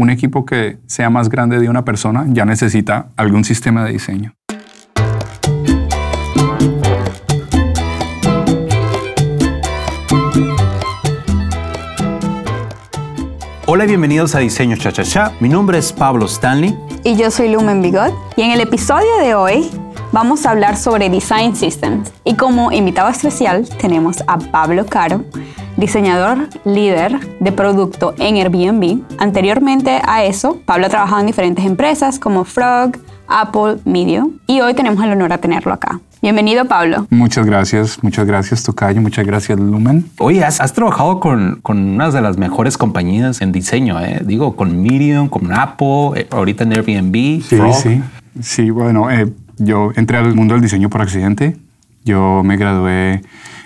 un equipo que sea más grande de una persona ya necesita algún sistema de diseño. Hola y bienvenidos a Diseño Cha Cha Cha. Mi nombre es Pablo Stanley. Y yo soy Lumen Bigot. Y en el episodio de hoy vamos a hablar sobre Design Systems. Y como invitado especial tenemos a Pablo Caro, diseñador líder de producto en Airbnb. Anteriormente a eso, Pablo ha trabajado en diferentes empresas como Frog, Apple, Medio. Y hoy tenemos el honor de tenerlo acá. Bienvenido, Pablo. Muchas gracias, muchas gracias, Tocayo, muchas gracias, Lumen. Oye, has, trabajado con, con una de las mejores compañías en diseño, ¿eh? digo, con Medium, con Apple, eh, ahorita en Airbnb. Sí, sí, sí, bueno, eh, yo entré al mundo del diseño por accidente. Yo me gradué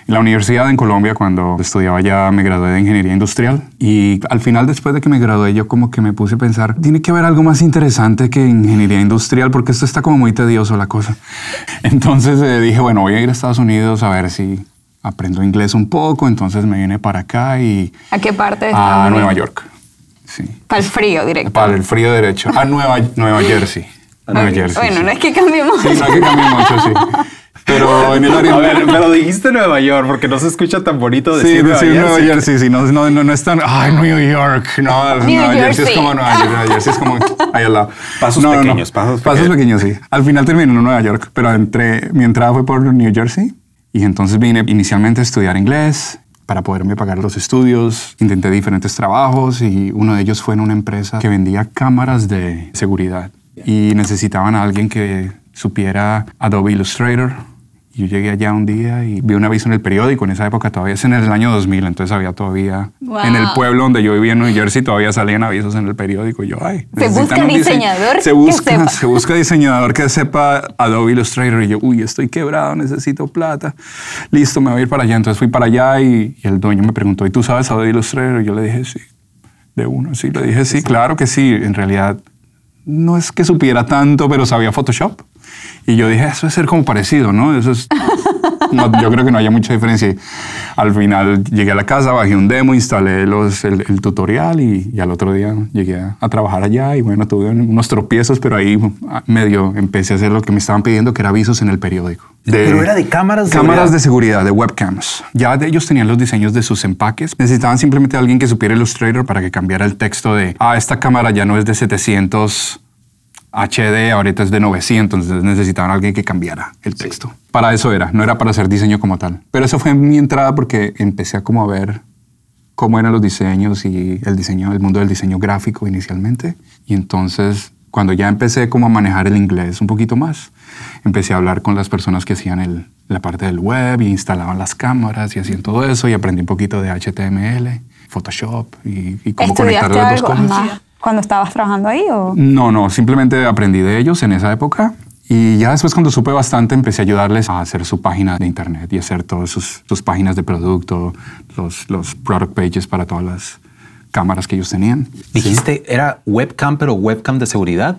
en la universidad en Colombia, cuando estudiaba ya, me gradué de ingeniería industrial. Y al final, después de que me gradué, yo como que me puse a pensar, tiene que haber algo más interesante que ingeniería industrial, porque esto está como muy tedioso la cosa. Entonces eh, dije, bueno, voy a ir a Estados Unidos a ver si aprendo inglés un poco. Entonces me vine para acá y... ¿A qué parte de A Nueva York. Sí. Para el frío directo. Para el frío derecho. A Nueva, Nueva Jersey. A Nueva Jersey. Bueno, no es que cambie mucho. Sí, no es que cambie mucho, sí. Pero en el área. A ver, pero dijiste Nueva York porque no se escucha tan bonito decir sí, Nueva sí, Nueva Jersey. Sí, no, no, no, es tan. Ay, New York. No, Nueva Jersey es como Nueva York. Nueva Jersey es como ahí al lado. Pasos pequeños, pasos pequeños. Pasos pequeños, sí. Al final terminé en Nueva York, pero entré, mi entrada fue por New Jersey y entonces vine inicialmente a estudiar inglés para poderme pagar los estudios. Intenté diferentes trabajos y uno de ellos fue en una empresa que vendía cámaras de seguridad y necesitaban a alguien que supiera Adobe Illustrator yo llegué allá un día y vi un aviso en el periódico, en esa época todavía es en el año 2000, entonces había todavía, en el pueblo donde yo vivía en New Jersey, todavía salían avisos en el periódico. Y yo, ay, se busca diseñador se busca, que sepa. Se busca diseñador que sepa Adobe Illustrator. Y yo, uy, estoy quebrado, necesito plata. Listo, me voy a ir para allá. Entonces fui para allá y, y el dueño me preguntó, ¿y tú sabes Adobe Illustrator? Y yo le dije, sí, de uno, sí. Le dije, sí, claro que sí. En realidad, no es que supiera tanto, pero sabía Photoshop. Y yo dije, eso es ser como parecido, ¿no? Eso es... yo creo que no haya mucha diferencia. Al final llegué a la casa, bajé un demo, instalé los, el, tutorial y, al otro día llegué a, trabajar allá y bueno, tuve unos tropiezos, pero ahí medio empecé a hacer lo que me estaban pidiendo, que era avisos en el periódico. pero era de cámaras de Cámaras de seguridad, de webcams. Ya ellos tenían los diseños de sus empaques. Necesitaban simplemente alguien que supiera Illustrator para que cambiara el texto de, ah, esta cámara ya no es de 700 HD, ahorita es de 900, entonces necesitaban alguien que cambiara el texto. Para eso era, no era para hacer diseño como tal. Pero eso fue mi entrada porque empecé a como a ver cómo eran los diseños y el diseño, el mundo del diseño gráfico inicialmente. Y entonces, cuando ya empecé como a manejar el inglés un poquito más, empecé a hablar con las personas que hacían el, la parte del web y instalaban las cámaras y hacían todo eso y aprendí un poquito de HTML, Photoshop y, y cómo conectar las dos cosas cuando estabas trabajando ahí? O? No, no, simplemente aprendí de ellos en esa época. Y ya después cuando supe bastante empecé a ayudarles a hacer su página de internet y hacer todas sus, sus páginas de producto, los, los product pages para todas las cámaras que ellos tenían. ¿Dijiste era webcam pero webcam de seguridad?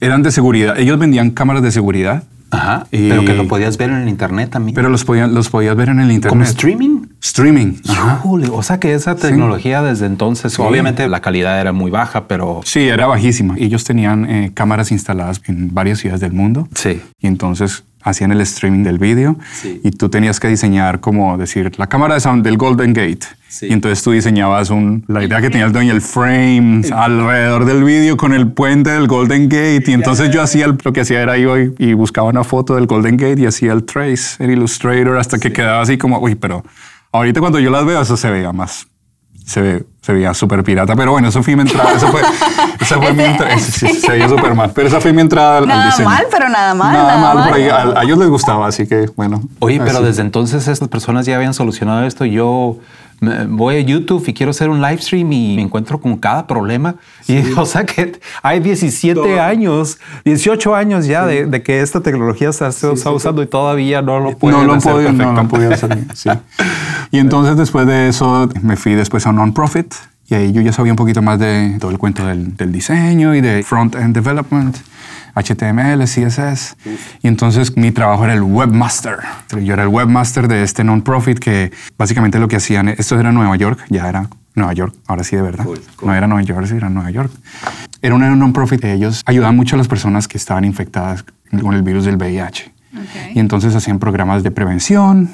Eran de seguridad. Ellos vendían cámaras de seguridad Ajá. pero que lo podías ver en el internet también. Pero los, podían, los podías ver en el internet. ¿Como streaming? Streaming. o sea que esa tecnología desde entonces, obviamente la calidad era muy baja, pero... Sí, era bajísima. Ellos tenían eh, cámaras instaladas en varias ciudades del mundo. Sí. Y entonces hacían el streaming del vídeo y tú tenías que diseñar como decir la cámara del Golden Gate. Y entonces tú diseñabas un, la idea que tenía el dueño, el frame alrededor del vídeo con el puente del Golden Gate. Y entonces yo hacía lo que hacía era iba y, buscaba una foto del Golden Gate y hacía el trace en Illustrator hasta que quedaba así como, uy, pero ahorita cuando yo las veo eso se veía más se, ve, se veía súper pirata, pero bueno, eso fue mi entrada, eso fue, esa fue mi entrada, se veía súper mal, pero esa fue mi entrada al, nada diseño. mal, pero nada mal. Nada, mal, Por ahí, a, ellos les gustaba, así que bueno. Oye, pero desde entonces estas personas ya habían solucionado esto, yo voy a YouTube y quiero hacer un live stream y me encuentro con cada problema. Y o sea que hay 17 años, 18 años ya de, que esta tecnología se está usando y todavía no lo pueden no hacer. no lo podía hacer. Sí. Y entonces después de eso me fui después a un non-profit y ahí yo ya sabía un poquito más de todo el cuento del, del diseño y de front-end development. HTML, CSS. Y entonces mi trabajo era el webmaster. Yo era el webmaster de este non-profit que básicamente lo que hacían, esto era Nueva York, ya era Nueva York, ahora sí de verdad. No era Nueva York, era Nueva York. Era una non-profit. Ellos ayudaban mucho a las personas que estaban infectadas con el virus del VIH. Y entonces hacían programas de prevención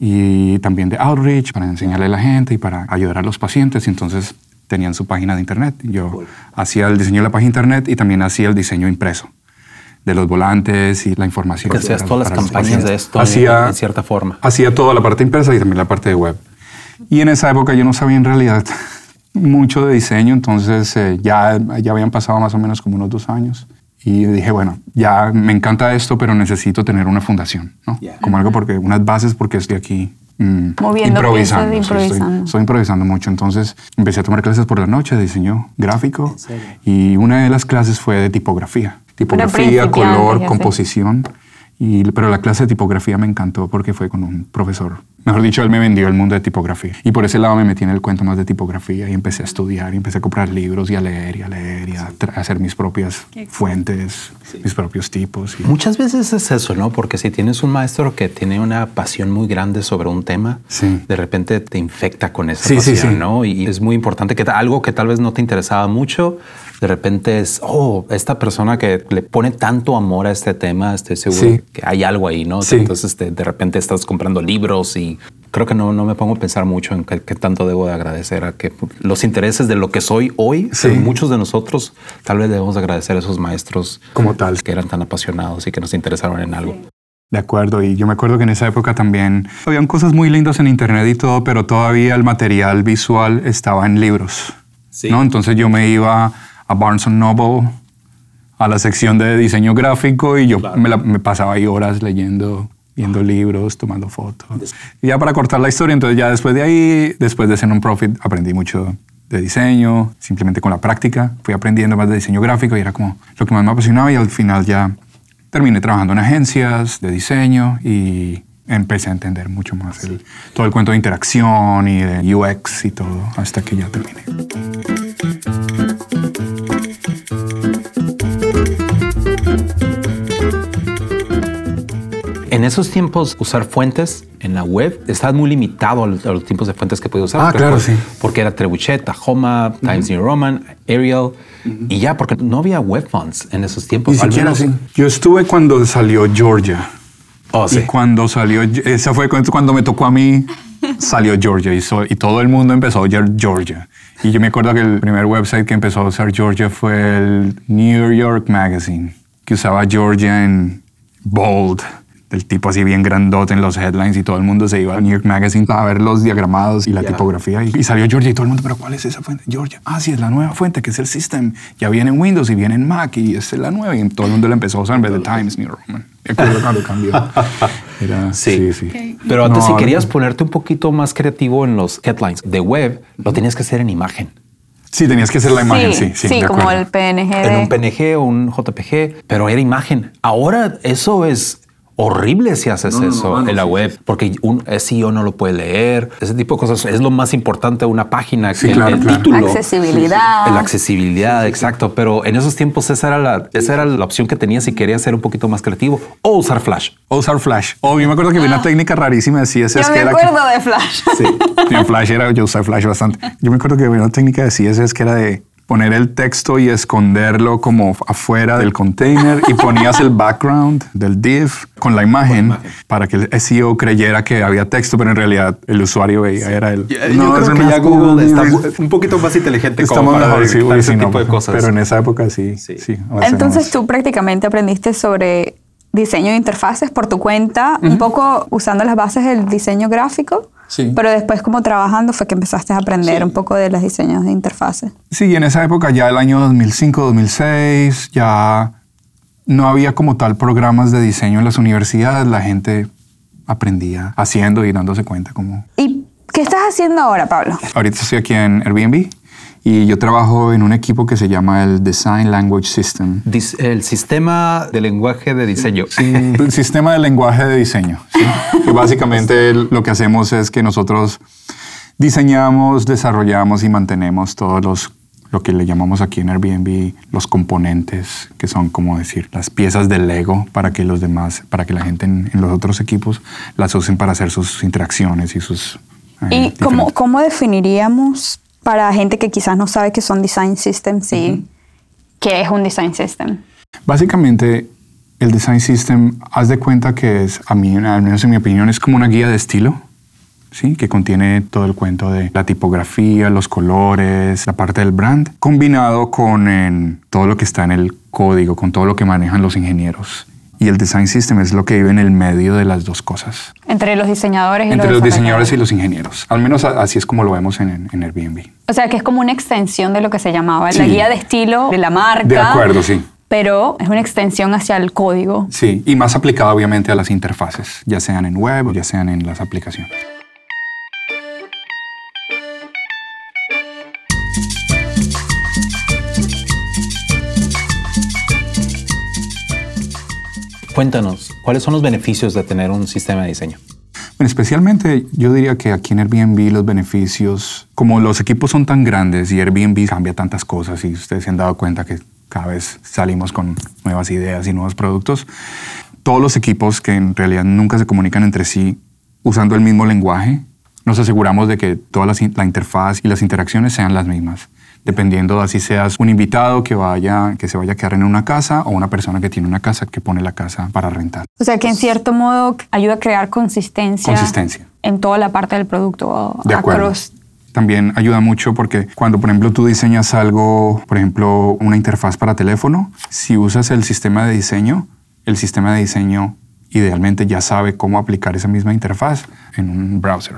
y también de outreach para enseñarle a la gente y para ayudar a los pacientes. Y entonces tenían su página de internet. Yo hacía el diseño de la página de internet y también hacía el diseño impreso de los volantes y la información. Que hacías todas las campañas de esto hacía, en cierta forma. Hacía toda la parte impresa y también la parte de web. Y en esa época yo no sabía en realidad mucho de diseño, entonces eh, ya, ya habían pasado más o menos como unos dos años. Y dije, bueno, ya me encanta esto, pero necesito tener una fundación, ¿no? Como algo porque, unas bases porque estoy aquí mm, Moviendo improvisando. piezas, sí, estoy- improvisando. estoy improvisando mucho. Entonces empecé a tomar clases por la noche de diseño gráfico y una de las clases fue de tipografía. Tipografía, color, composición. Y, pero la clase de tipografía me encantó porque fue con un profesor. Mejor dicho, él me vendió el mundo de tipografía. Y por ese lado me metí en el cuento más de tipografía y empecé a estudiar y empecé a comprar libros y a leer y a leer y a tra- a hacer mis propias fuentes, mis propios tipos. y- Muchas veces es eso, ¿no? Porque si tienes un maestro que tiene una pasión muy grande sobre un tema, Sí. de repente te infecta con esa Sí, pasión, sí. ¿no? Y es muy importante que algo que tal vez no te interesaba mucho, de repente es, oh, esta persona que le pone tanto amor a este tema, estoy seguro Sí. Que hay algo ahí, ¿no? Sí. Entonces de repente estás comprando libros y creo que no, no me pongo a pensar mucho en qué, tanto debo de agradecer a que los intereses de lo que soy hoy, Sí. muchos de nosotros tal vez debemos de agradecer a esos maestros Como tal. que eran tan apasionados y que nos interesaron en algo. De acuerdo, y yo me acuerdo que en esa época también habían cosas muy lindas en internet y todo, pero todavía el material visual estaba en libros. Sí. ¿no? Entonces yo me iba a Barnes Noble, a la sección de diseño gráfico y yo me, la- me pasaba ahí horas leyendo, viendo libros, tomando fotos. Y ya para cortar la historia, entonces ya después de ahí, después de ser un profit, aprendí mucho de diseño, simplemente con la práctica, fui aprendiendo más de diseño gráfico y era como lo que más me apasionaba y al final ya terminé trabajando en agencias de diseño y empecé a entender mucho más el- todo el cuento de interacción y de UX y todo hasta que ya terminé. En esos tiempos, usar fuentes en la web estaba muy limitado a los, a los tipos de fuentes que podía usar. Ah, claro, sí. Porque era Trebuchet, Tahoma, Times New Roman, Arial, y ya, porque no había web fonts en esos tiempos. Ni siquiera menos- así. Yo estuve cuando salió Georgia. Oh, sí. Y cuando salió, esa fue cuando cuando me tocó a mí, salió Georgia y, so- y todo el mundo empezó a oír Georgia. Y yo me acuerdo que el primer website que empezó a usar Georgia fue el New York Magazine, que usaba Georgia en bold, del tipo así bien grandote en los headlines y todo el mundo se iba al New York Magazine a ver los diagramados y la tipografía. Y, y salió Georgia y todo el mundo, pero ¿cuál es esa fuente? Georgia. Ah, sí, es la nueva fuente, que es el System. Ya viene en Windows y viene en Mac y esta es la nueva. Y todo el mundo la empezó a usar en vez de Times New Roman. Cuando cambió. Era, Sí. sí, sí. Pero antes, No, si querías ponerte un poquito más creativo en los headlines de web, lo tenías que hacer en imagen. Sí, tenías que hacer la imagen, sí. Sí, de como acuerdo. el PNG. En de- un PNG o un JPG, pero era imagen. Ahora eso es horrible si haces eso en la web, porque un SEO no lo puede leer. Ese tipo de cosas es lo más importante de una página. Sí, el, claro, el claro. título. Accesibilidad. La accesibilidad, exacto. Pero en esos tiempos esa era, la, esa era la opción que tenías si querías ser un poquito más creativo o usar Flash. O usar Flash. O yo me acuerdo que había una técnica rarísima de CSS Ah. Yo que me era acuerdo de Flash. Sí, en Flash era, yo usé Flash bastante. Yo me acuerdo que había una técnica de CSS que era de poner el texto y esconderlo como afuera del container y ponías el background del div con la imagen para que el SEO creyera que había texto, pero en realidad el usuario veía era el... yo es creo que ya Google está un poquito más inteligente como para mejor, sí, uy, ese sí, tipo no, de cosas. Pero en esa época sí, Sí. sí. Entonces tú prácticamente aprendiste sobre diseño de interfaces por tu cuenta, un poco usando las bases del diseño gráfico, Sí. pero después como trabajando fue que empezaste a aprender un poco de los diseños de interfaces. Sí, en esa época, ya el año 2005, 2006, ya no había como tal programas de diseño en las universidades. La gente aprendía haciendo y dándose cuenta como... ¿Y qué estás haciendo ahora, Pablo? Ahorita estoy aquí en Airbnb y yo trabajo en un equipo que se llama el Design Language System. Dis- El sistema de lenguaje de diseño. Un sistema de lenguaje de diseño. ¿sí? Que básicamente lo que hacemos es que nosotros diseñamos, desarrollamos y mantenemos todos los lo que le llamamos aquí en Airbnb los componentes, que son como decir las piezas del Lego para que los demás, para que la gente en, en los otros equipos las usen para hacer sus interacciones y sus... eh, ¿Y cómo, cómo definiríamos para gente que quizás no sabe qué son design systems y qué es un design system. Básicamente, el design system, haz de cuenta que es, a mí, al menos en mi opinión, es como una guía de estilo. ¿Sí? que contiene todo el cuento de la tipografía, los colores, la parte del brand, combinado con en, todo lo que está en el código, con todo lo que manejan los ingenieros. Y el design system es lo que vive en el medio de las dos cosas. Entre los diseñadores y Entre los los diseñadores y los ingenieros. Al menos así es como lo vemos en, en Airbnb. O sea, que es como una extensión de lo que se llamaba la guía de estilo de la marca. De acuerdo, sí. Pero es una extensión hacia el código. Sí, y más aplicado obviamente a las interfaces, ya sean en web o ya sean en las aplicaciones. Cuéntanos, ¿cuáles son los beneficios de tener un sistema de diseño? Especialmente yo diría que aquí en Airbnb los beneficios, como los equipos son tan grandes y Airbnb cambia tantas cosas y ustedes se han dado cuenta que cada vez salimos con nuevas ideas y nuevos productos, todos los equipos que en realidad nunca se comunican entre sí usando el mismo lenguaje, nos aseguramos de que toda in- la interfaz y las interacciones sean las mismas. Dependiendo de así seas un invitado que, vaya, que se vaya a quedar en una casa o una persona que tiene una casa que pone la casa para rentar. O sea, que en cierto modo ayuda a crear consistencia, Consistencia. en toda la parte del producto. De acuerdo. across. También ayuda mucho porque cuando, por ejemplo, tú diseñas algo, por ejemplo, una interfaz para teléfono, si usas el sistema de diseño, el sistema de diseño idealmente ya sabe cómo aplicar esa misma interfaz en un browser.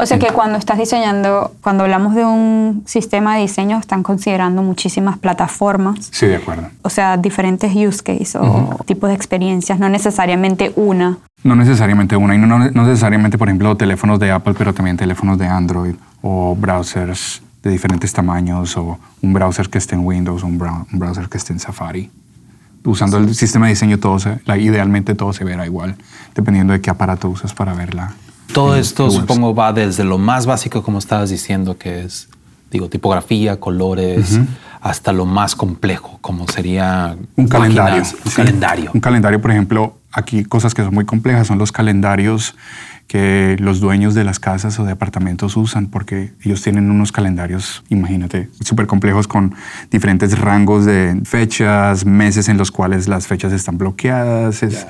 O sea que cuando estás diseñando, cuando hablamos de un sistema de diseño, están considerando muchísimas plataformas, Sí, de acuerdo. o sea, diferentes use cases o tipos de experiencias, no necesariamente una. No necesariamente una, y no, no- no necesariamente, por ejemplo, teléfonos de Apple, pero también teléfonos de Android o browsers de diferentes tamaños o un browser que esté en Windows un, brow- un browser que esté en Safari. Usando el sistema de diseño, todo se- la- idealmente todo se verá igual, dependiendo de qué aparato usas para verla. Todo en esto supongo va desde lo más básico, como estabas diciendo, que es, digo, tipografía, colores, hasta lo más complejo, como sería Un calendario. un sí. calendario. Un calendario, por ejemplo, aquí cosas que son muy complejas son los calendarios que los dueños de las casas o de apartamentos usan, porque ellos tienen unos calendarios, imagínate, súper complejos con diferentes rangos de fechas, meses en los cuales las fechas están bloqueadas, es-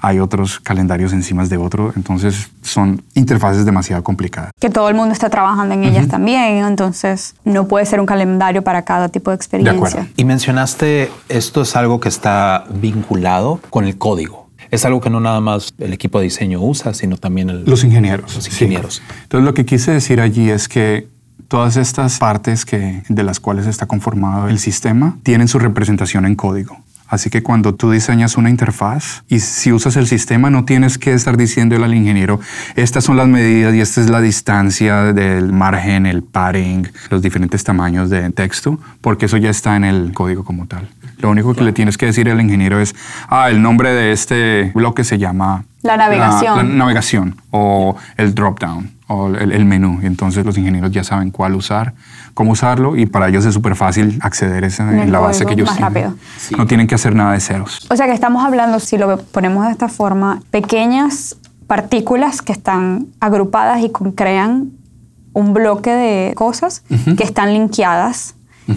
hay otros calendarios encima de otro, entonces son interfaces demasiado complicadas. Que todo el mundo está trabajando en ellas también, entonces no puede ser un calendario para cada tipo de experiencia. acuerdo. Y mencionaste, esto es algo que está vinculado con el código. Es algo que no nada más el equipo de diseño usa, sino también el- Los ingenieros. Los sí. ingenieros. Entonces lo que quise decir allí es que todas estas partes que, de las cuales está conformado el sistema tienen su representación en código. Así que cuando tú diseñas una interfaz y si usas el sistema no tienes que estar diciéndole al ingeniero, estas son las medidas y esta es la distancia del margen, el padding, los diferentes tamaños de texto, porque eso ya está en el código como tal. Lo único que le tienes que decir al ingeniero es, ah, el nombre de este bloque se llama La navegación. la navegación o el drop down o el, el menú. Y entonces los ingenieros ya saben cuál usar, cómo usarlo y para ellos es súper fácil acceder a esa, En en la base que ellos más tienen. rápido. No tienen que hacer nada de ceros. O sea que estamos hablando, si lo ponemos de esta forma, pequeñas partículas que están agrupadas y con- crean un bloque de cosas que están linkeadas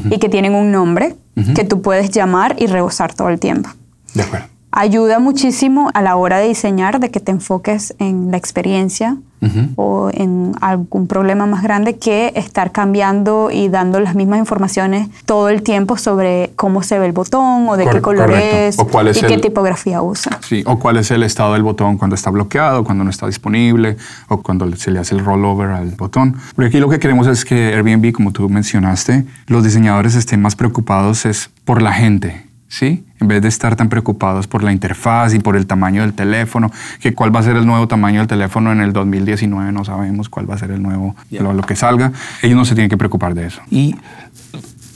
y que tienen un nombre que tú puedes llamar y reusar todo el tiempo. De acuerdo. Ayuda muchísimo a la hora de diseñar de que te enfoques en la experiencia o en algún problema más grande que estar cambiando y dando las mismas informaciones todo el tiempo sobre cómo se ve el botón o de qué Cor- color correcto. es O cuál es y qué el- tipografía usa. Sí, o cuál es el estado del botón cuando está bloqueado, cuando no está disponible, o cuando se le hace el rollover al botón. Porque aquí lo que queremos es que Airbnb, como tú mencionaste, los diseñadores estén más preocupados es por la gente, ¿sí? En vez de estar tan preocupados por la interfaz y por el tamaño del teléfono, que cuál va a ser el nuevo tamaño del teléfono en el 2019, no sabemos cuál va a ser el nuevo, lo, lo que salga. Ellos no se tienen que preocupar de eso. Y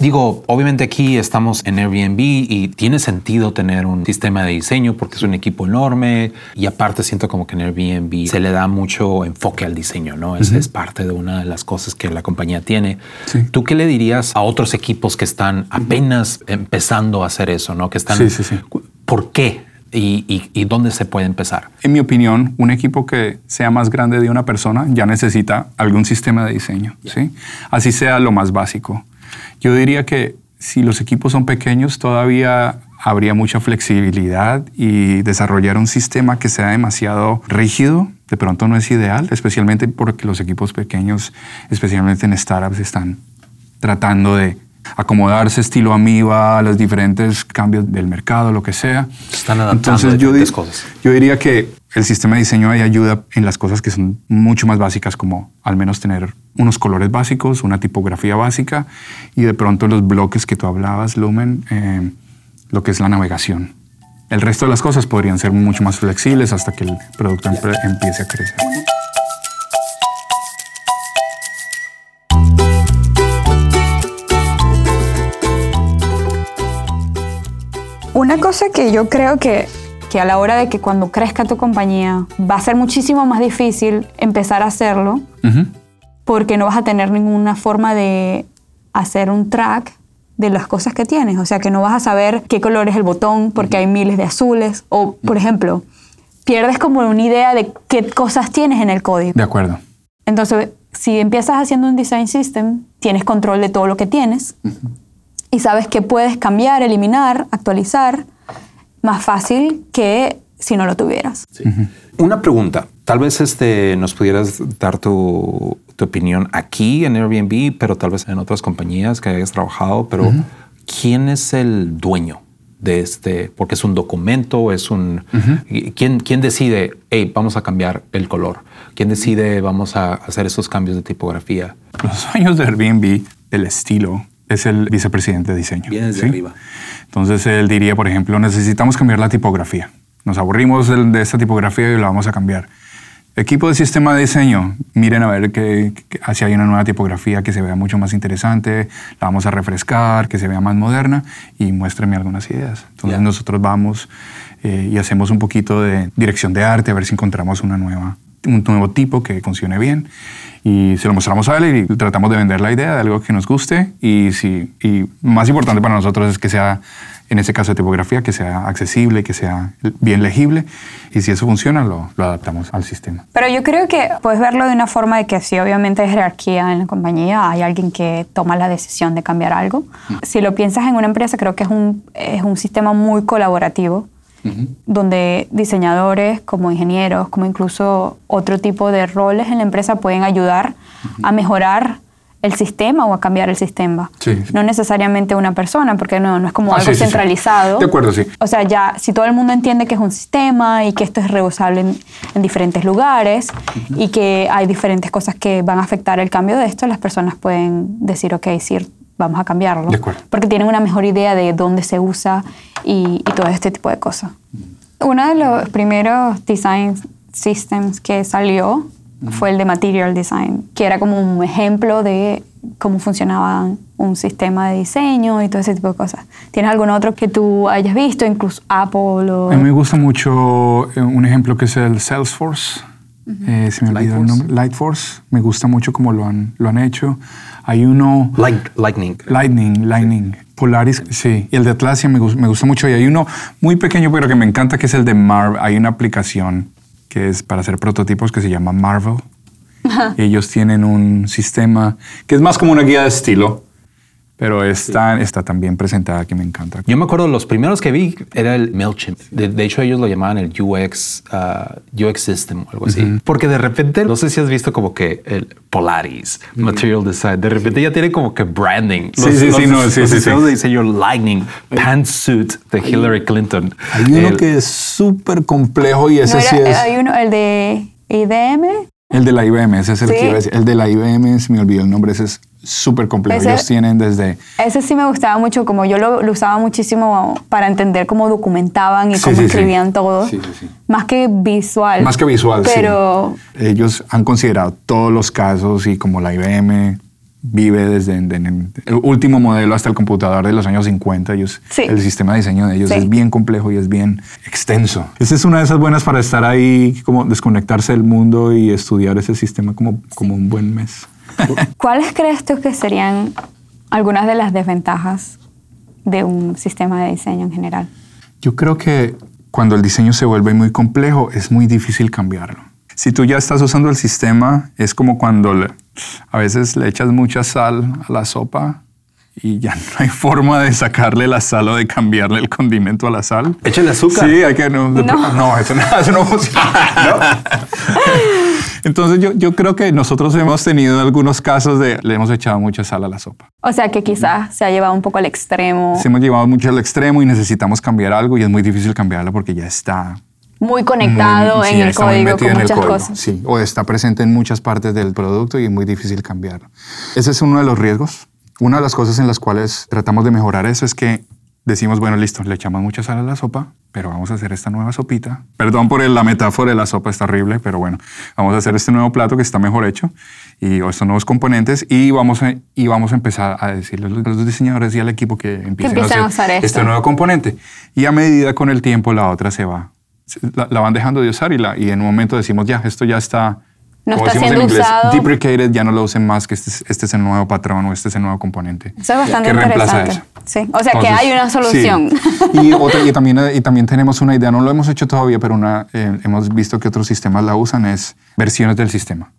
digo, obviamente aquí estamos en Airbnb y tiene sentido tener un sistema de diseño porque es un equipo enorme y aparte siento como que en Airbnb se le da mucho enfoque al diseño, ¿no? Es, es parte de una de las cosas que la compañía tiene. Sí. ¿Tú qué le dirías a otros equipos que están apenas empezando a hacer eso, ¿no? Que están... Sí, sí, sí. ¿Por qué y, y- y dónde se puede empezar. En mi opinión, un equipo que sea más grande de una persona ya necesita algún sistema de diseño, ¿sí? Así sea lo más básico. Yo diría que si los equipos son pequeños, todavía habría mucha flexibilidad y desarrollar un sistema que sea demasiado rígido, de pronto no es ideal, especialmente porque los equipos pequeños, especialmente en startups, están tratando de acomodarse estilo amiba a los diferentes cambios del mercado, lo que sea. Están adaptando Entonces, yo, cosas. yo diría que el sistema de diseño ahí ayuda en las cosas que son mucho más básicas, como al menos tener unos colores básicos, una tipografía básica y de pronto los bloques que tú hablabas, Lumen, eh, lo que es la navegación. El resto de las cosas podrían ser mucho más flexibles hasta que el producto empiece a crecer. Una cosa que yo creo que, que a la hora de que cuando crezca tu compañía va a ser muchísimo más difícil empezar a hacerlo. Porque no vas a tener ninguna forma de hacer un track de las cosas que tienes. O sea, que no vas a saber qué color es el botón porque hay miles de azules. O, por ejemplo, pierdes como una idea de qué cosas tienes en el código. De acuerdo. Entonces, si empiezas haciendo un design system, tienes control de todo lo que tienes y sabes que puedes cambiar, eliminar, actualizar más fácil que si no lo tuvieras. Una pregunta. Tal vez este, nos pudieras dar tu, tu opinión aquí en Airbnb, pero tal vez en otras compañías que hayas trabajado. Pero ¿quién es el dueño de este? Porque es un documento, es un... ¿quién, ¿Quién decide, hey, vamos a cambiar el color? ¿Quién decide, vamos a hacer esos cambios de tipografía? Los dueños de Airbnb, el estilo, es el vicepresidente de diseño. Viene desde ¿sí? arriba. Entonces él diría, por ejemplo, necesitamos cambiar la tipografía. Nos aburrimos de esta tipografía y la vamos a cambiar. Equipo de sistema de diseño, miren a ver que, que- si hay una nueva tipografía que se vea mucho más interesante, la vamos a refrescar, que se vea más moderna y muéstrenme algunas ideas. Entonces Ya. nosotros vamos eh, y hacemos un poquito de dirección de arte, a ver si encontramos una nueva, un nuevo tipo que funcione bien. Y se lo mostramos a él y tratamos de vender la idea de algo que nos guste. Y, si, y más importante para nosotros es que sea, en ese caso de tipografía, que sea accesible, que sea bien legible. Y si eso funciona, lo, lo adaptamos al sistema. Pero yo creo que puedes verlo de una forma de que sí, obviamente hay jerarquía en la compañía, hay alguien que toma la decisión de cambiar algo. Si lo piensas en una empresa, creo que es un, es un sistema muy colaborativo, donde diseñadores como ingenieros, como incluso otro tipo de roles en la empresa pueden ayudar a mejorar el sistema o a cambiar el sistema. Sí. No necesariamente una persona, porque no, no es como Ah, algo sí, sí, sí. centralizado. De acuerdo, sí. O sea, ya si todo el mundo entiende que es un sistema y que esto es reusable en, en diferentes lugares y que hay diferentes cosas que van a afectar el cambio de esto, las personas pueden decir, ok, sí, vamos a cambiarlo. De acuerdo. Porque tienen una mejor idea de dónde se usa y, y todo este tipo de cosas. Uno de los primeros design systems que salió fue el de Material Design, que era como un ejemplo de cómo funcionaba un sistema de diseño y todo ese tipo de cosas. ¿Tienes algún otro que tú hayas visto, incluso Apple o...? A mí me gusta mucho eh, un ejemplo que es el Salesforce. Eh, se me olvidó el Lightforce. nombre. Lightforce. Me gusta mucho cómo lo han, lo han hecho. Hay uno... Light, lightning. Lightning, Lightning. Polaris, sí. Y el de Atlassian me, me gusta mucho. Y hay uno muy pequeño, pero que me encanta, que es el de Marvel. Hay una aplicación que es para hacer prototipos que se llama Marvel. Ellos tienen un sistema que es más como una guía de estilo, pero está, está tan bien presentada que me encanta. Yo me acuerdo los primeros que vi era el MailChimp. De, de hecho, ellos lo llamaban el UX, uh, UX System o algo así. Porque de repente, no sé si has visto como que el Polaris, Material Design, de repente ya tiene como que branding. Sí, sí, sí, no, sí, los sí, sistemas sí. de diseño Lightning, Pantsuit de Hillary Clinton. Hay uno El- que es súper complejo y ese No, sí era- es... Hay uno, el de IDM. El de la IBM, ese es el Sí. que iba a decir. El de la IBM, se me olvidó el nombre, ese es súper complejo. Ese- Ellos tienen desde... Ese sí me gustaba mucho, como yo lo, lo usaba muchísimo para entender cómo documentaban y Sí, cómo sí, escribían todo. Sí, sí, sí. Más que visual. Más que visual, sí. Pero Ellos han considerado todos los casos y como la IBM vive desde en- en el último modelo hasta el computador de los años 50, ellos, Sí. el sistema de diseño de ellos Sí. es bien complejo y es bien extenso. Esa es una de esas buenas para estar ahí, como desconectarse del mundo y estudiar ese sistema como, como un buen mes. ¿cuáles crees tú que serían algunas de las desventajas de un sistema de diseño en general? Yo creo que cuando el diseño se vuelve muy complejo, es muy difícil cambiarlo. Si tú ya estás usando el sistema, es como cuando le- a veces le echas mucha sal a la sopa y ya no hay forma de sacarle la sal o de cambiarle el condimento a la sal. Échale azúcar. Sí, hay que... No, no. eso, no eso no funciona. Entonces yo, yo creo que nosotros hemos tenido algunos casos de... Le hemos echado mucha sal a la sopa. O sea que quizás se ha llevado un poco al extremo, Se hemos llevado mucho al extremo y necesitamos cambiar algo y es muy difícil cambiarlo porque ya está muy conectado muy- sí, en el está muy código con en el muchas código, cosas. Sí, o está presente en muchas partes del producto y es muy difícil cambiarlo. Ese es uno de los riesgos. Una de las cosas en las cuales tratamos de mejorar eso es que decimos, bueno, listo, le echamos mucha sal a la sopa, pero vamos a hacer esta nueva sopita. Perdón por el- la metáfora de la sopa, está horrible, pero bueno, vamos a hacer este nuevo plato que está mejor hecho y estos nuevos componentes y vamos a, y vamos a empezar a decirle a los, a diseñadores y al equipo que empiecen empiecen a a hacer usar esto. este nuevo componente. Y a medida con el tiempo la otra se va, la, la van dejando de usar y, la, y en un momento decimos, ya, esto ya está... No como está decimos en siendo inglés, usado. deprecated, ya no lo usen más, que este es, este es el nuevo patrón o este es el nuevo componente. Eso es bastante que reemplaza interesante. eso. Sí. O sea que Entonces, hay una solución. sí. Y, otra, y, también, y también tenemos una idea, no lo hemos hecho todavía, pero una, eh, hemos visto que otros sistemas la usan, es versiones del sistema.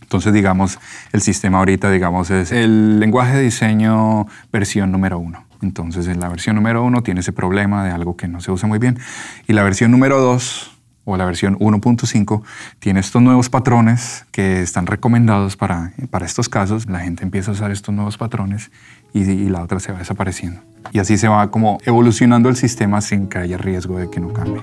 Entonces, digamos, el sistema ahorita, digamos, es el lenguaje de diseño versión número uno. Entonces, en la versión número uno tiene ese problema de algo que no se usa muy bien. Y la versión número dos, o la versión 1.5, tiene estos nuevos patrones que están recomendados para, para estos casos. La gente empieza a usar estos nuevos patrones y, la otra se va desapareciendo. Y así se va como evolucionando el sistema sin que haya riesgo de que no cambie.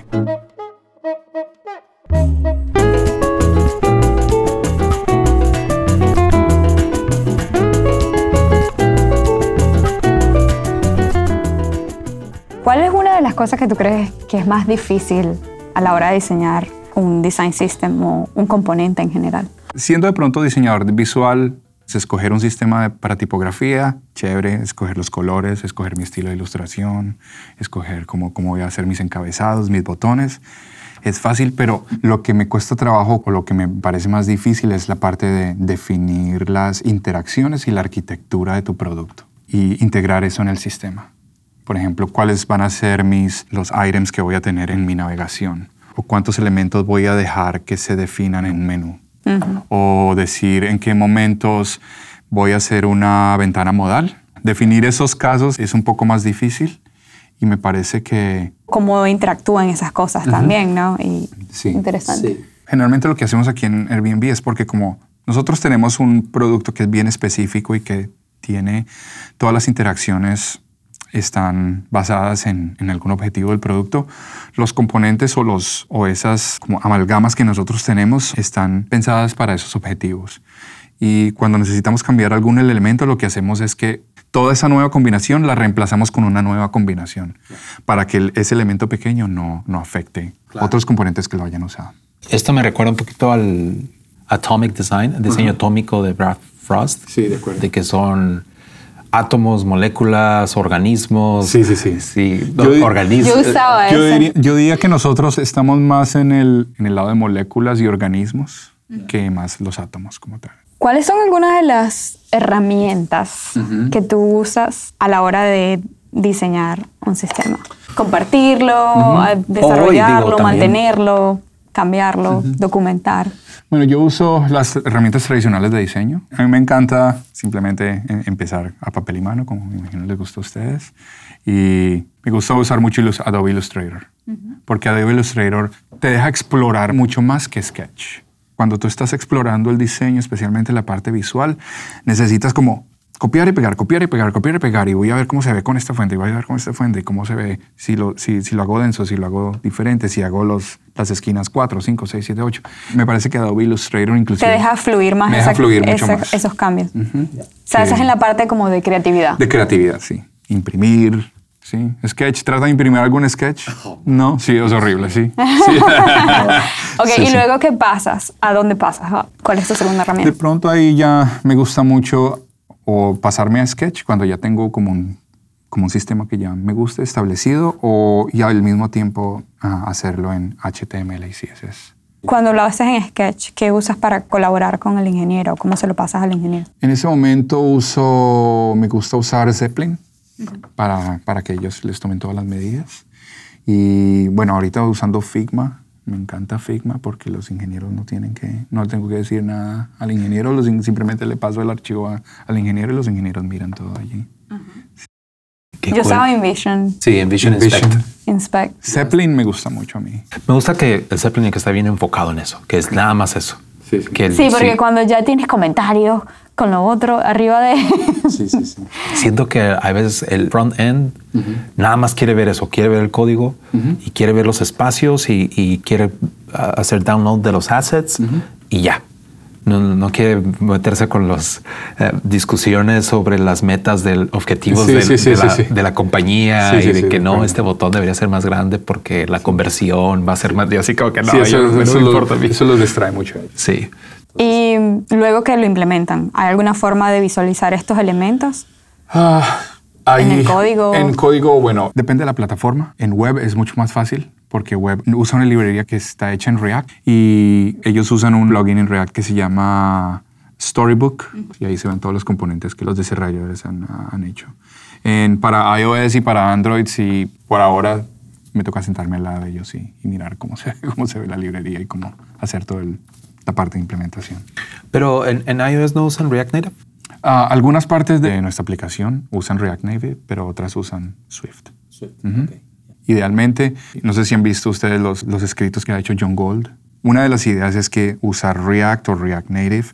Cosas que tú crees que es más difícil a la hora de diseñar un design system o un componente en general? Siendo de pronto diseñador visual, es escoger un sistema para tipografía, chévere, escoger los colores, escoger mi estilo de ilustración, escoger cómo, cómo voy a hacer mis encabezados, mis botones. Es fácil, pero lo que me cuesta trabajo o lo que me parece más difícil es la parte de definir las interacciones y la arquitectura de tu producto y integrar eso en el sistema. Por ejemplo, cuáles van a ser mis, los items que voy a tener en mi navegación o cuántos elementos voy a dejar que se definan en un menú. O decir en qué momentos voy a hacer una ventana modal. Definir esos casos es un poco más difícil y me parece que Cómo interactúan esas cosas también, ¿no? Y Sí. interesante. Generalmente lo que hacemos aquí en Airbnb es porque como nosotros tenemos un producto que es bien específico y que tiene todas las interacciones están basadas en, en algún objetivo del producto, los componentes o, los, o esas como amalgamas que nosotros tenemos están pensadas para esos objetivos. Y cuando necesitamos cambiar algún elemento, lo que hacemos es que toda esa nueva combinación la reemplazamos con una nueva combinación para que el- ese elemento pequeño no, no afecte otros componentes que lo hayan usado. Esto me recuerda un poquito al Atomic Design, el diseño atómico de Brad Frost. Sí, de acuerdo. De que son átomos, moléculas, organismos. Sí, sí, sí. Sí, Yo organismos. Yo usaba Yo diría, yo diría que nosotros estamos más en el, en el lado de moléculas y organismos que más los átomos como tal. ¿Cuáles son algunas de las herramientas que tú usas a la hora de diseñar un sistema? Compartirlo, a- desarrollarlo, digo, también. mantenerlo, cambiarlo, documentar. Bueno, yo uso las herramientas tradicionales de diseño. A mí me encanta simplemente em- empezar a papel y mano, como me imagino les gusta a ustedes. Y me gusta usar mucho Adobe Illustrator, porque Adobe Illustrator te deja explorar mucho más que Sketch. Cuando tú estás explorando el diseño, especialmente la parte visual, necesitas como copiar y pegar, copiar y pegar, copiar y pegar, y voy a ver cómo se ve con esta fuente, y voy a ver con esta fuente, y cómo se ve, si lo, si, si lo hago denso, si lo hago diferente, si hago los, las esquinas 4, 5, 6, 7, 8. Me parece que Adobe Illustrator Te inclusive... deja fluir más, me deja esa- fluir mucho esa- más. esos cambios. O sea, Sí. esa es en la parte como de creatividad. De creatividad, sí. Imprimir, sí. Sketch, ¿trata de imprimir algún sketch? No, sí, es horrible, sí. Sí. ok, Sí, y sí. luego, ¿qué pasas? ¿A dónde pasas? Ah, ¿Cuál es tu segunda De herramienta? pronto ahí ya me gusta mucho o pasarme a Sketch cuando ya tengo como un, como un sistema que ya me guste establecido o ya al mismo tiempo ah, hacerlo en HTML y CSS. Cuando lo haces en Sketch, ¿qué usas para colaborar con el ingeniero? ¿Cómo se lo pasas al ingeniero? En ese momento uso, me gusta usar Zeppelin para, para que ellos les tomen todas las medidas. Y bueno, ahorita usando Figma. Me encanta Figma porque los ingenieros no tienen que, no tengo que decir nada al ingeniero, los simplemente le paso el archivo a- al ingeniero y los ingenieros miran todo allí. Qué Yo cool. estaba en Vision Sí, en Vision Vision. Inspect. Inspect. Zeppelin me gusta mucho a mí. Me gusta que el Zeppelin que está bien enfocado en eso, que es nada más eso. Sí, sí. Que el- Sí, porque cuando ya tienes comentarios con lo otro arriba de... Sí, sí, sí. Siento que a veces el front end nada más quiere ver eso, quiere ver el código y quiere ver los espacios y, y quiere ah, hacer download de los assets y ya. No, no quiere meterse con las discusiones sobre las metas del objetivos Sí, del- sí, sí, de, sí, la, sí. de la compañía Sí, sí, y de sí, que no, este botón debería ser más grande porque la conversión va a ser más. Yo así como que no, Sí, eso, yo- no eso me lo- importa a mí. eso los distrae mucho. a Sí. Y luego que lo implementan, ¿hay alguna forma de visualizar estos elementos? Ah, En el código. En código, bueno, depende de la plataforma. En web es mucho más fácil porque web usa una librería que está hecha en React y ellos usan un plugin en React que se llama Storybook y ahí se ven todos los componentes que los desarrolladores han, han hecho. En, para iOS y para Android, sí, por ahora me toca sentarme al lado de ellos y, y mirar cómo se, cómo se ve la librería y cómo hacer toda la parte de implementación. Pero en, en iOS no usan React Native. Ah, algunas partes de nuestra aplicación usan React Native, pero otras usan Swift. Ujú. Idealmente, no sé si han visto ustedes los, los escritos que ha hecho John Gold. Una de las ideas es que usar React o React Native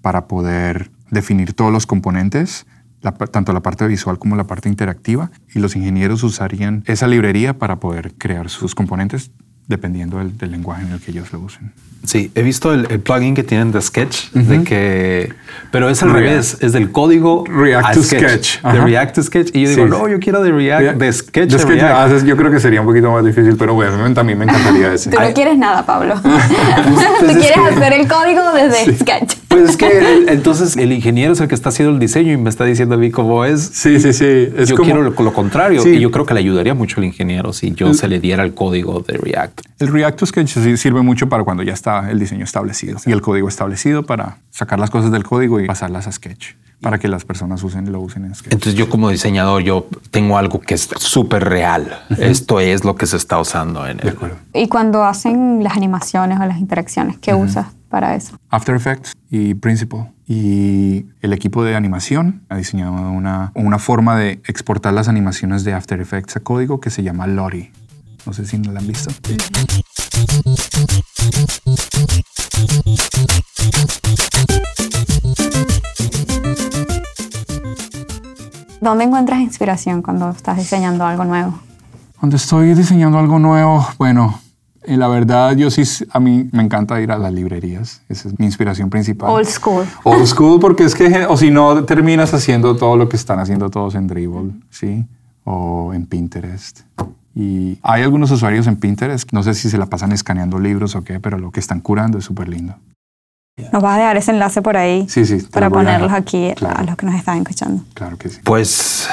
para poder definir todos los componentes, la tanto la parte visual como la parte interactiva, y los ingenieros usarían esa librería para poder crear sus componentes dependiendo del, del lenguaje en el que ellos lo usen. Sí, he visto el, el plugin que tienen de Sketch, de que, pero es al React. revés, es del código React a to Sketch. de. React to Sketch. Y yo digo, sí. no, yo quiero de React, de Sketch De a Sketch, React. ah, yo creo que sería un poquito más difícil, pero bueno, también me encantaría ese. Tú no quieres nada, Pablo. Tú es quieres hacer el código desde Sketch. Pues es que el- entonces el ingeniero es el que está haciendo el diseño y me está diciendo a mí cómo es. Sí, sí, sí. Es yo como- quiero lo, lo contrario Sí. y yo creo que le ayudaría mucho al ingeniero si yo se le diera el código de React. El React to Sketch sí sirve mucho para cuando ya está el diseño establecido y el código establecido para sacar las cosas del código y pasarlas a Sketch para que las personas usen, lo usen en Sketch. Entonces yo como diseñador yo tengo algo que es súper real. Esto es lo que se está usando en el... De acuerdo. Y cuando hacen las animaciones o las interacciones, ¿qué usas para eso? After Effects y Principal. Y el equipo de animación ha diseñado una, una forma de exportar las animaciones de After Effects a código que se llama Lottie. No sé si no la han visto. ¿Dónde encuentras inspiración cuando estás diseñando algo nuevo? Cuando estoy diseñando algo nuevo, bueno, la verdad yo sí, a mí me encanta ir a las librerías. Esa es mi inspiración principal. Old school. Old school porque es que, o si no, terminas haciendo todo lo que están haciendo todos en Dribble, ¿sí? O en Pinterest. Y hay algunos usuarios en Pinterest, no sé si se la pasan escaneando libros o qué, pero lo que están curando es súper lindo. Nos vas a dejar ese enlace por ahí Sí, sí. para ponerlos aquí a los que nos están escuchando. claro que sí. Pues,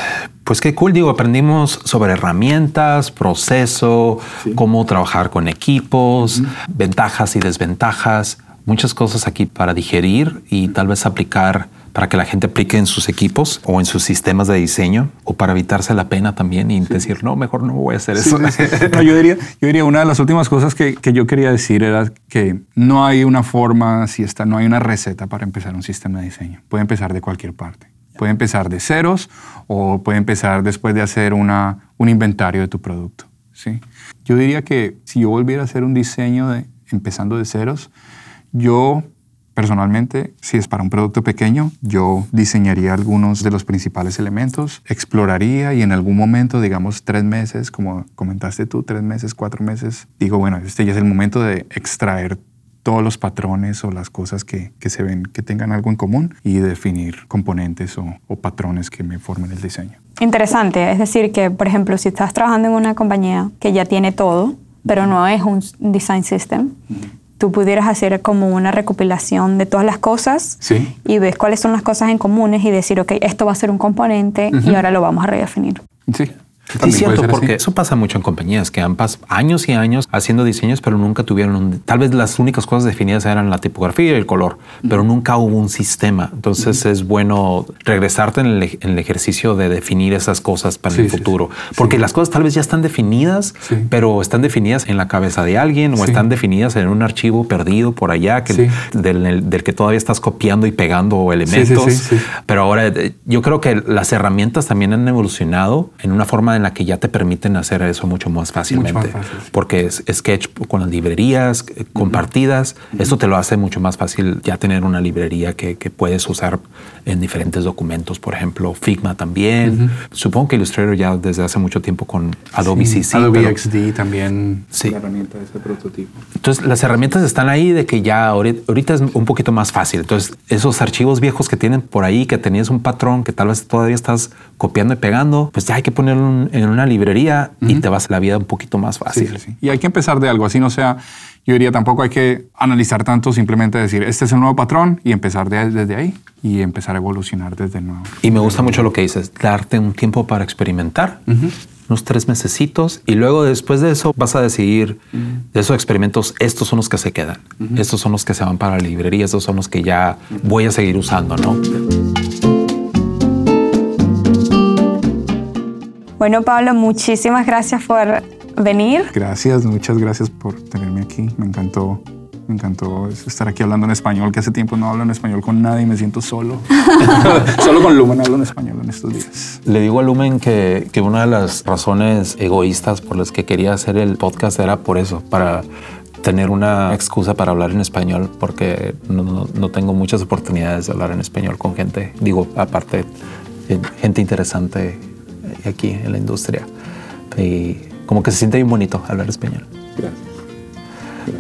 pues qué cool, digo, aprendimos sobre herramientas, proceso, cómo trabajar con equipos, ventajas y desventajas, muchas cosas aquí para digerir y tal vez aplicar para que la gente aplique en sus equipos o en sus sistemas de diseño o para evitarse la pena también y decir, no, mejor no voy a hacer eso. No, yo, diría, yo diría, una de las últimas cosas que, que yo quería decir era que no hay una forma, si está, no hay una receta para empezar un sistema de diseño. Puede empezar de cualquier parte. Puede empezar de ceros o puede empezar después de hacer una, un inventario de tu producto. ¿sí? Yo diría que si yo volviera a hacer un diseño de, empezando de ceros, yo Personalmente, si es para un producto pequeño, yo diseñaría algunos de los principales elementos, exploraría y en algún momento, digamos tres meses, como comentaste tú, tres meses, cuatro meses, digo, bueno, este ya es el momento de extraer todos los patrones o las cosas que, que se ven que tengan algo en común y definir componentes o, o patrones que me formen el diseño. Interesante, es decir, que por ejemplo, si estás trabajando en una compañía que ya tiene todo, pero no es un design system, tú pudieras hacer como una recopilación de todas las cosas Sí. y ves cuáles son las cosas en comunes y decir, ok, esto va a ser un componente y ahora lo vamos a redefinir. Sí, Sí, también puede cierto, porque así. eso pasa mucho en compañías que han pasado años y años haciendo diseños, pero nunca tuvieron un. Tal vez las únicas cosas definidas eran la tipografía y el color, pero nunca hubo un sistema. Entonces es bueno regresarte en el, en el ejercicio de definir esas cosas para Sí, el sí, futuro, sí. porque las cosas tal vez ya están definidas, Sí. pero están definidas en la cabeza de alguien o Sí. están definidas en un archivo perdido por allá que, Sí. del, del que todavía estás copiando y pegando elementos. sí, sí. Pero ahora eh, yo creo que las herramientas también han evolucionado en una forma en la que ya te permiten hacer eso mucho más fácilmente. más fácil, sí. Porque es, Sketch con las librerías eh, compartidas, esto te lo hace mucho más fácil ya tener una librería que, que puedes usar en diferentes documentos, por ejemplo, Figma también. Supongo que Illustrator ya desde hace mucho tiempo con Adobe Sí, CC. Adobe pero- XD también. Sí. La herramienta de ese prototipo. entonces las herramientas están ahí de que ya ahorita, ahorita es un poquito más fácil. Entonces esos archivos viejos que tienen por ahí, que tenías un patrón que tal vez todavía estás copiando y pegando, pues ya hay que ponerlo en- en una librería y te vas la vida un poquito más fácil. sí, sí. Y hay que empezar de algo, así no sea, yo diría tampoco hay que analizar tanto, simplemente decir, este es el nuevo patrón y empezar de- desde ahí y empezar a evolucionar desde nuevo. Y me gusta mucho lo que dices, darte un tiempo para experimentar. Unos tres mesecitos y luego después de eso vas a decidir de esos experimentos, estos son los que se quedan, estos son los que se van para la librería, estos son los que ya voy a seguir usando, ¿no? Bueno, Pablo, muchísimas gracias por venir. Gracias, muchas gracias por tenerme aquí. Me encantó, me encantó estar aquí hablando en español, que hace tiempo no hablo en español con nadie y me siento solo. solo con Lumen hablo en español en estos días. Le digo a Lumen que, que una de las razones egoístas por las que quería hacer el podcast era por eso, para tener una excusa para hablar en español, porque no, no- no tengo muchas oportunidades de hablar en español con gente, digo, aparte, gente interesante aquí en la industria. Y como que se siente bien bonito hablar español. Gracias.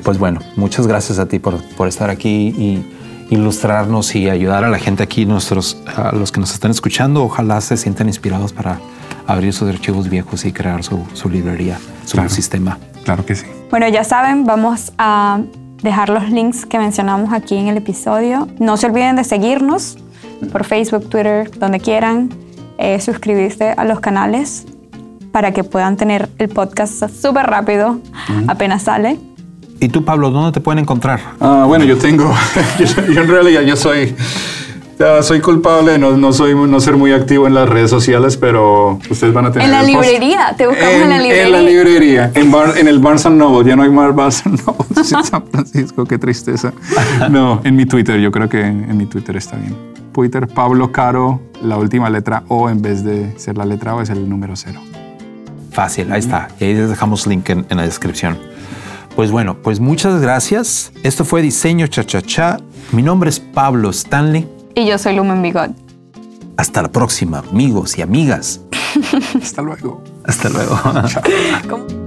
Pues bueno, muchas gracias a ti por, por estar aquí y ilustrarnos y ayudar a la gente aquí, nuestros, a los que nos están escuchando. Ojalá se sientan inspirados para abrir sus archivos viejos y crear su, su librería, su Claro. sistema. Claro que sí. Bueno, ya saben, vamos a dejar los links que mencionamos aquí en el episodio. No se olviden de seguirnos por Facebook, Twitter, donde quieran. Eh, suscribirse a los canales para que puedan tener el podcast súper rápido apenas sale. ¿Y tú, Pablo, dónde te pueden encontrar? Ah, bueno, yo tengo, yo, yo en realidad yo soy, ya soy culpable de no, no, soy, no ser muy activo en las redes sociales, pero ustedes van a tener... En la librería, te buscamos en, la librería. En la librería, en, Bar- en el Barnes Noble, ya no hay más Barnes Noble en San Francisco, qué tristeza. No, en mi Twitter, yo creo que en, en mi Twitter está bien. Twitter, Pablo Caro, la última letra O en vez de ser la letra O es el número cero. Fácil, ahí está. Y ahí les dejamos link en, en la descripción. Pues bueno, pues muchas gracias. Esto fue Diseño Cha-Cha-Cha. Mi nombre es Pablo Stanley. Y yo soy Lumen Bigot. Hasta la próxima, amigos y amigas. Hasta luego. Hasta luego. ¿Cómo?